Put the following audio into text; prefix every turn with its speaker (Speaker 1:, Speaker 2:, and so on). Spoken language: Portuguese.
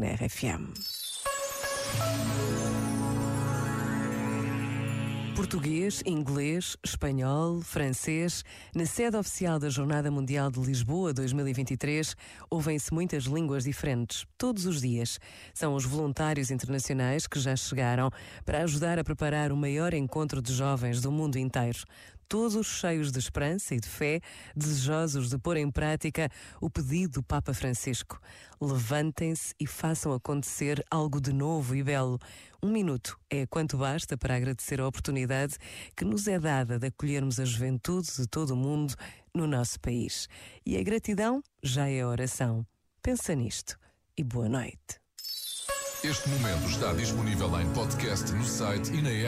Speaker 1: na RFM. Português, inglês, espanhol, francês. Na sede oficial da Jornada Mundial de Lisboa 2023, ouvem-se muitas línguas diferentes, todos os dias. São os voluntários internacionais que já chegaram para ajudar a preparar o maior encontro de jovens do mundo inteiro todos cheios de esperança e de fé, desejosos de pôr em prática o pedido do Papa Francisco. Levantem-se e façam acontecer algo de novo e belo. Um minuto é quanto basta para agradecer a oportunidade que nos é dada de acolhermos a juventude de todo o mundo no nosso país. E a gratidão já é oração. Pensa nisto e boa noite.
Speaker 2: Este momento está disponível em podcast no site e na app.